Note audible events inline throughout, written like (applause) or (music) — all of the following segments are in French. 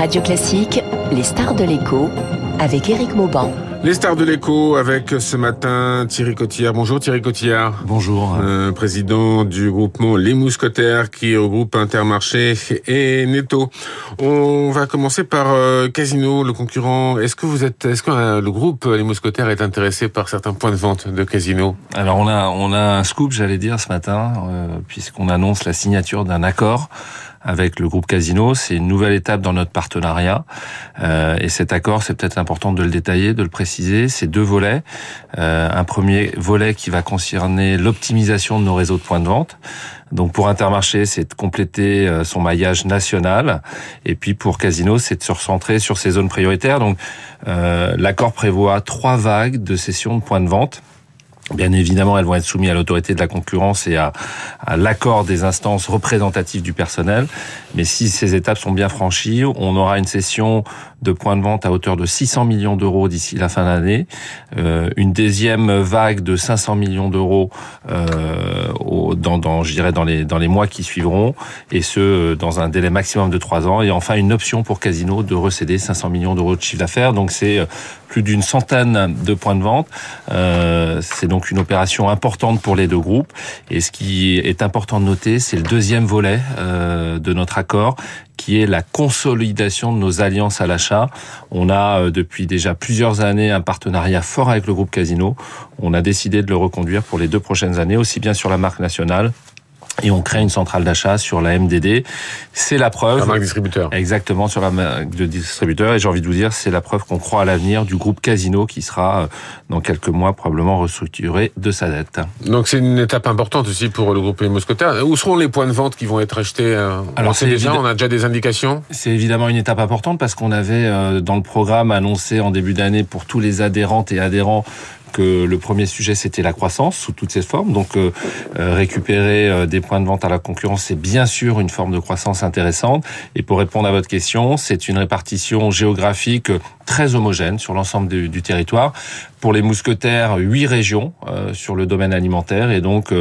Radio Classique, les stars de l'écho avec Éric Mauban. Les stars de l'écho avec ce matin Thierry Cotillard. Bonjour Thierry Cotillard. Bonjour. Euh, président du groupement Les Mousquetaires qui regroupe Intermarché et Netto. On va commencer par euh, Casino, le concurrent. Est-ce que vous êtes, est-ce que euh, le groupe Les Mousquetaires est intéressé par certains points de vente de Casino? Alors on a on a un scoop, j'allais dire ce matin, puisqu'on annonce la signature d'un accord avec le groupe Casino. C'est une nouvelle étape dans notre partenariat. Euh, et cet accord, c'est peut-être important de le détailler, de le préciser. C'est deux volets. Euh, un premier volet qui va concerner l'optimisation de nos réseaux de points de vente. Donc pour Intermarché, c'est de compléter euh, son maillage national. Et puis pour Casino, c'est de se recentrer sur ses zones prioritaires. Donc euh, l'accord prévoit trois vagues de sessions de points de vente Bien évidemment, elles vont être soumises à l'autorité de la concurrence et à, l'accord des instances représentatives du personnel. Mais si ces étapes sont bien franchies, on aura une session de points de vente à hauteur de 600 millions d'euros d'ici la fin de l'année, euh, une deuxième vague de 500 millions d'euros euh, dans, dans, je dirais dans les dans les mois qui suivront, et ce dans un délai maximum de trois ans, et enfin une option pour Casino de recéder 500 millions d'euros de chiffre d'affaires. Donc c'est euh, plus d'une centaine de points de vente. Euh, c'est donc une opération importante pour les deux groupes. Et ce qui est important de noter, c'est le deuxième volet euh, de notre accord qui est la consolidation de nos alliances à l'achat. On a euh, depuis déjà plusieurs années un partenariat fort avec le groupe Casino. On a décidé de le reconduire pour les deux prochaines années, aussi bien sur la marque nationale et on crée une centrale d'achat sur la MDD. C'est la preuve. La marque distributeur. Exactement, sur la marque de distributeur. Et j'ai envie de vous dire, c'est la preuve qu'on croit à l'avenir du groupe Casino qui sera, euh, dans quelques mois, probablement restructuré de sa dette. Donc c'est une étape importante aussi pour le groupe Moscotar. Où seront les points de vente qui vont être achetés euh, Alors c'est déjà, on a déjà des indications C'est évidemment une étape importante parce qu'on avait, euh, dans le programme annoncé en début d'année pour tous les adhérentes et adhérents, que le premier sujet c'était la croissance sous toutes ses formes. Donc euh, euh, récupérer euh, des points de vente à la concurrence, c'est bien sûr une forme de croissance intéressante. Et pour répondre à votre question, c'est une répartition géographique très homogène sur l'ensemble du, territoire. Pour les mousquetaires, huit régions sur le domaine alimentaire et donc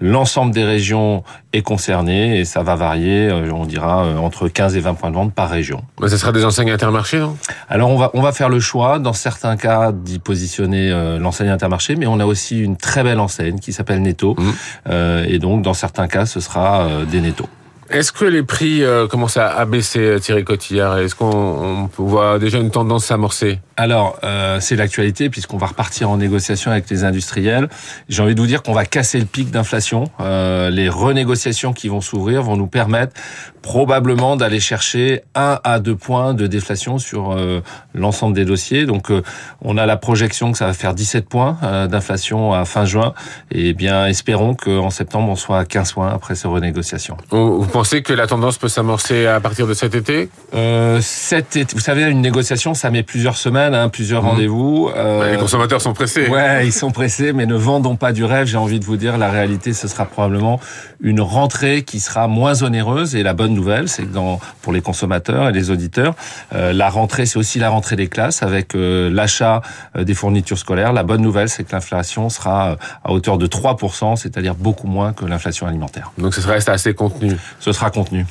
l'ensemble des régions est concerné et ça va varier, on dira entre 15 et 20 points de vente par région. Mais ce sera des enseignes intermarchés, non? Alors on va on va faire le choix dans certains cas d'y positionner l'enseigne enseigne Intermarché, mais on a aussi une très belle enseigne qui s'appelle Netto. Mmh. Euh, et donc, dans certains cas, ce sera euh, des Netto. Est-ce que les prix euh, commencent à baisser, Thierry Cotillard? Est-ce qu'on voit déjà une tendance s'amorcer Alors, euh, c'est l'actualité puisqu'on va repartir en négociation avec les industriels. J'ai envie de vous dire qu'on va casser le pic d'inflation. Euh, les renégociations qui vont s'ouvrir vont nous permettre probablement d'aller chercher un à deux points de déflation sur euh, l'ensemble des dossiers. Donc, euh, on a la projection que ça va faire 17 points euh, d'inflation à fin juin. Et bien, espérons qu'en septembre, on soit à 15 points après ces renégociations pensez que la tendance peut s'amorcer à partir de cet été? Euh, Cet été, vous savez, une négociation, ça met plusieurs semaines, hein, plusieurs mmh. rendez-vous. Euh, les consommateurs sont pressés. Ouais, ils sont pressés, mais ne vendons pas du rêve. J'ai envie de vous dire, la réalité, ce sera probablement une rentrée qui sera moins onéreuse. Et la bonne nouvelle, c'est que dans, pour les consommateurs et les auditeurs, euh, la rentrée, c'est aussi la rentrée des classes avec euh, l'achat des fournitures scolaires. La bonne nouvelle, c'est que l'inflation sera à hauteur de 3%, c'est-à-dire beaucoup moins que l'inflation alimentaire. Donc ce reste assez contenu ce sera contenu.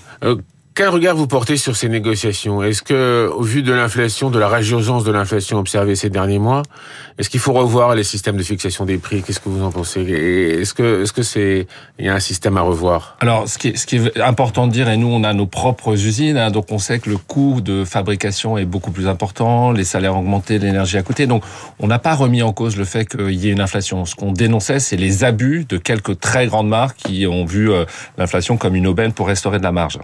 Quel regard vous portez sur ces négociations? Est-ce que, au vu de l'inflation, de la résurgence de l'inflation observée ces derniers mois, est-ce qu'il faut revoir les systèmes de fixation des prix? Qu'est-ce que vous en pensez? Est-ce que, est-ce que c'est, il y a un système à revoir? Alors, ce qui, est, ce qui est important de dire, et nous, on a nos propres usines, hein, donc on sait que le coût de fabrication est beaucoup plus important, les salaires ont augmenté, l'énergie à côté, donc on n'a pas remis en cause le fait qu'il y ait une inflation. Ce qu'on dénonçait, c'est les abus de quelques très grandes marques qui ont vu euh, l'inflation comme une aubaine pour restaurer de la marge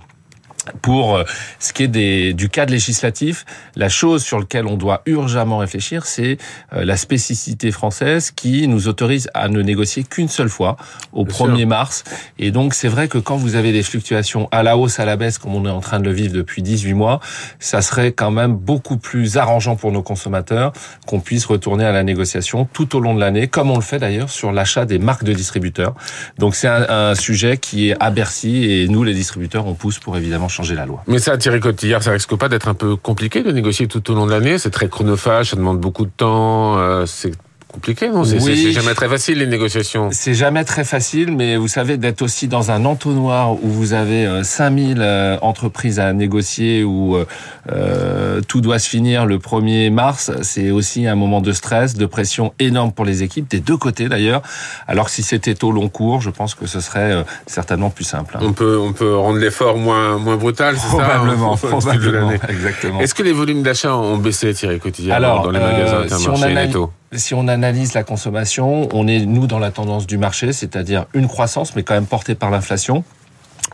pour euh, ce qui est des, du cadre législatif, la chose sur laquelle on doit urgemment réfléchir, c'est euh, la spécificité française qui nous autorise à ne négocier qu'une seule fois, au 1er mars. Et donc, c'est vrai que quand vous avez des fluctuations à la hausse, à la baisse, comme on est en train de le vivre depuis 18 mois, ça serait quand même beaucoup plus arrangeant pour nos consommateurs qu'on puisse retourner à la négociation tout au long de l'année, comme on le fait d'ailleurs sur l'achat des marques de distributeurs. Donc, c'est un, un sujet qui est à Bercy et nous, les distributeurs, on pousse pour évidemment changer Mais ça, Thierry Cotillard, ça risque pas d'être un peu compliqué de négocier tout au long de l'année. C'est très chronophage, ça demande beaucoup de temps, euh, compliqué, non? C'est Oui. jamais très facile les négociations. C'est jamais très facile, mais vous savez, d'être aussi dans un entonnoir où vous avez euh, 5000 euh, entreprises à négocier, où euh, euh, tout doit se finir le 1er mars, c'est aussi un moment de stress, de pression énorme pour les équipes, des deux côtés d'ailleurs. Alors que si c'était au long cours, je pense que ce serait euh, certainement plus simple. hein. On peut, on peut rendre l'effort moins, moins brutal, c'est ça? Probablement, (laughs) de probablement, l'année. exactement. Est-ce que les volumes d'achat ont baissé, Thierry, quotidiennement Alors, dans les euh, magasins si on analyse- Si on analyse la consommation, on est nous dans la tendance du marché, c'est-à-dire une croissance, mais quand même portée par l'inflation.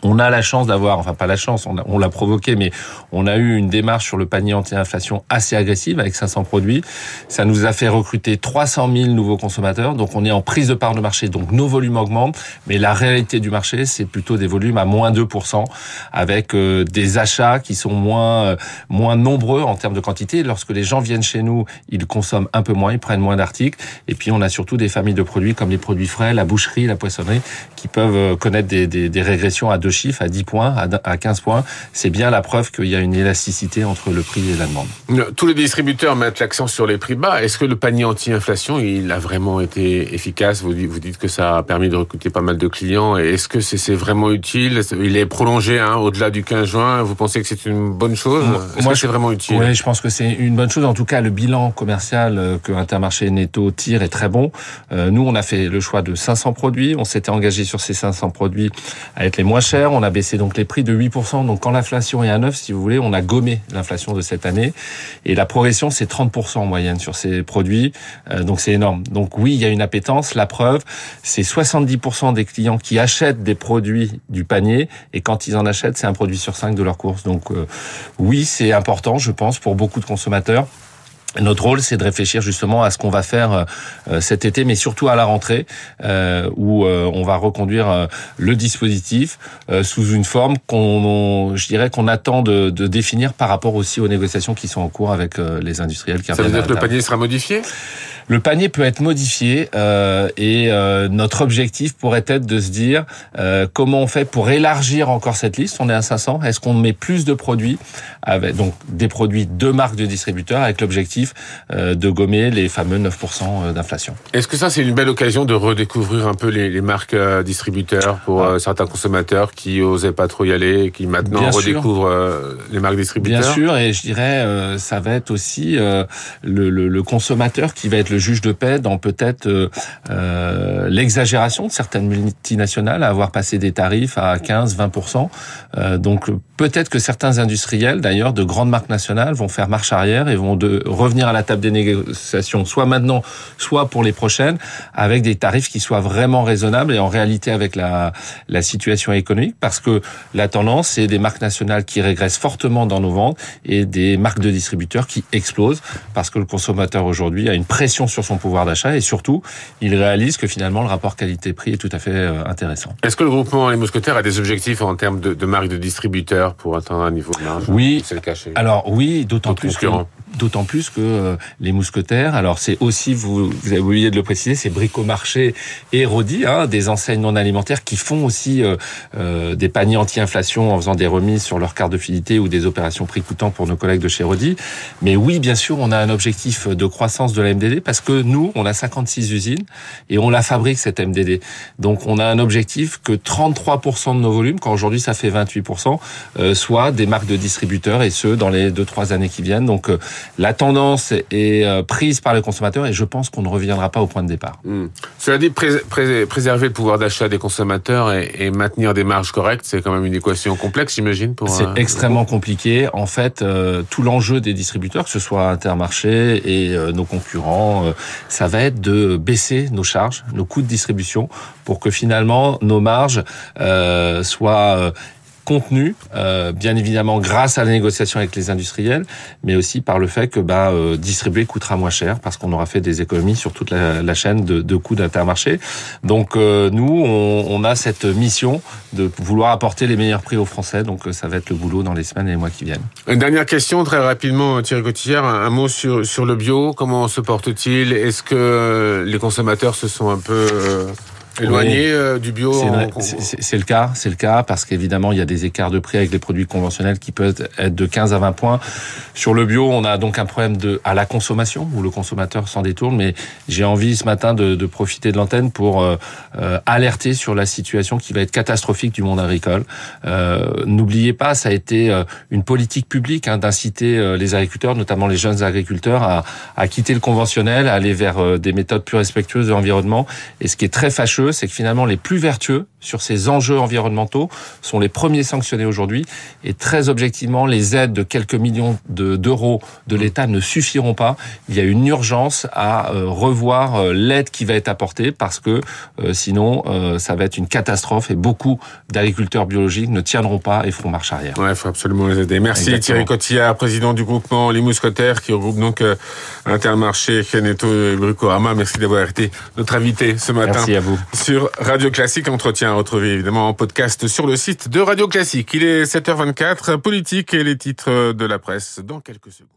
On a la chance d'avoir, enfin pas la chance, on l'a provoqué, mais on a eu une démarche sur le panier anti-inflation assez agressive avec 500 produits. Ça nous a fait recruter 300 000 nouveaux consommateurs, donc on est en prise de part de marché, donc nos volumes augmentent, mais la réalité du marché, c'est plutôt des volumes à moins 2%, avec euh, des achats qui sont moins euh, moins nombreux en termes de quantité. Lorsque les gens viennent chez nous, ils consomment un peu moins, ils prennent moins d'articles, et puis on a surtout des familles de produits comme les produits frais, la boucherie, la poissonnerie, qui peuvent euh, connaître des, des, des régressions à deux chiffres, à 10 points, à à 15 points. C'est bien la preuve qu'il y a une élasticité entre le prix et la demande. Tous les distributeurs mettent l'accent sur les prix bas. Est-ce que le panier anti-inflation, il a vraiment été efficace? Vous dites, que ça a permis de recruter pas mal de clients. Est-ce que c'est vraiment utile? Il est prolongé hein, au-delà du 15 juin. Vous pensez que c'est une bonne chose? Est-ce Moi, c'est vraiment utile? Oui, je pense que c'est une bonne chose. En tout cas, le bilan commercial euh, que Intermarché et Netto tire est très bon. Euh, Nous, on a fait le choix de 500 produits. On s'était engagé sur ces 500 produits à être les moins chers. On a baissé donc les prix de 8%. Donc, quand l'inflation est à 9, si vous voulez, on a gommé l'inflation de cette année. Et la progression, c'est 30% en moyenne sur ces produits. Euh, Donc, c'est énorme. Donc, oui, il y a une appétence. La preuve, c'est 70% des clients qui achètent des produits du panier. Et quand ils en achètent, c'est un produit sur cinq de leur course. Donc, euh, oui, c'est important, je pense, pour beaucoup de consommateurs. Notre rôle, c'est de réfléchir justement à ce qu'on va faire euh, cet été, mais surtout à la rentrée, euh, où euh, on va reconduire euh, le dispositif euh, sous une forme qu'on, on- je dirais, qu'on attend de, de définir par rapport aussi aux négociations qui sont en cours avec euh, les industriels. Qui Ça veut dire que le panier sera modifié? Le panier peut être modifié euh, et euh, notre objectif pourrait être de se dire euh, comment on fait pour élargir encore cette liste. On est à 500. Est-ce qu'on met plus de produits avec donc des produits de marques de distributeurs avec l'objectif euh, de gommer les fameux 9% d'inflation. Est-ce que ça, c'est une belle occasion de redécouvrir un peu les, les marques euh, distributeurs pour euh, certains consommateurs qui osaient pas trop y aller et qui maintenant Bien redécouvrent euh, les marques distributeurs? Bien sûr, et je dirais, euh, ça va être aussi euh, le, le- le consommateur qui va être le juge de paix dans peut-être euh, euh, l'exagération de certaines multinationales à avoir passé des tarifs à 15-20%. Euh, donc peut-être que certains industriels, d'ailleurs, de grandes marques nationales, vont faire marche arrière et vont de, revenir à la table des négociations, soit maintenant, soit pour les prochaines, avec des tarifs qui soient vraiment raisonnables et en réalité avec la, la situation économique, parce que la tendance, c'est des marques nationales qui régressent fortement dans nos ventes et des marques de distributeurs qui explosent, parce que le consommateur aujourd'hui a une pression sur son pouvoir d'achat et surtout, il réalise que finalement le rapport qualité-prix est tout à fait euh, intéressant. Est-ce que le groupement Les Mousquetaires a des objectifs en termes de, de marques de distributeurs pour atteindre un niveau de marge? Oui. C'est le Alors oui, d'autant plus que. D'autant plus que euh, les mousquetaires. Alors c'est aussi vous vous avez oublié de le préciser, c'est Bricomarché et Rodi, hein, des enseignes non alimentaires qui font aussi euh, euh, des paniers anti-inflation en faisant des remises sur leur carte de fidélité ou des opérations prix coûtant pour nos collègues de chez Rodi. Mais oui, bien sûr, on a un objectif de croissance de la MDD parce que nous, on a 56 usines et on la fabrique cette MDD. Donc on a un objectif que 33% de nos volumes, quand aujourd'hui ça fait 28%, euh, soient des marques de distributeurs et ce dans les deux trois années qui viennent. Donc euh, la tendance est euh, prise par le consommateur et je pense qu'on ne reviendra pas au point de départ. Hmm. Cela dit, prés- prés- préserver le pouvoir d'achat des consommateurs et, et maintenir des marges correctes, c'est quand même une équation complexe, j'imagine. C'est euh, extrêmement compliqué. En fait, euh, tout l'enjeu des distributeurs, que ce soit Intermarché et euh, nos concurrents, euh, ça va être de baisser nos charges, nos coûts de distribution, pour que finalement nos marges soient contenues, euh, bien évidemment grâce à la négociation avec les industriels, mais aussi par le fait que bah, euh, distribuer coûtera moins cher parce qu'on aura fait des économies sur toute la, chaîne de, coûts d'Intermarché. Donc euh, nous, on, a cette mission de vouloir apporter les meilleurs prix aux Français. Donc ça va être le boulot dans les semaines et les mois qui viennent. Une dernière question, très rapidement, Thierry Cotillard. Un, mot sur, le bio. Comment se porte-t-il? Est-ce que les consommateurs se sont un peu éloigné euh, du bio. C'est le cas, c'est le cas parce qu'évidemment il y a des écarts de prix avec les produits conventionnels qui peuvent être de 15 à 20 points. Sur le bio, on a donc un problème de à la consommation où le consommateur s'en détourne. Mais j'ai envie ce matin de, de profiter de l'antenne pour euh, euh, alerter sur la situation qui va être catastrophique du monde agricole. Euh, N'oubliez pas, ça a été une politique publique hein, d'inciter les agriculteurs, notamment les jeunes agriculteurs, à, à quitter le conventionnel, à aller vers des méthodes plus respectueuses de l'environnement. Et ce qui est très fâcheux, c'est que finalement les plus vertueux sur ces enjeux environnementaux sont les premiers sanctionnés aujourd'hui. Et très objectivement, les aides de quelques millions d'euros de, l'État ne suffiront pas. Il y a une urgence à euh, revoir euh, l'aide qui va être apportée parce que euh, sinon, ça va être une catastrophe et beaucoup d'agriculteurs biologiques ne tiendront pas et feront marche arrière. Ouais, il faut absolument les aider. Merci Thierry Cotillard, président du groupement Les Mousquetaires qui regroupe donc Intermarché, Keneto et Brucorama. Merci d'avoir été notre invité ce matin. Merci à vous. Sur Radio Classique Entretien retrouver évidemment en podcast sur le site de Radio Classique. Il est 7h24, politique et les titres de la presse dans quelques secondes.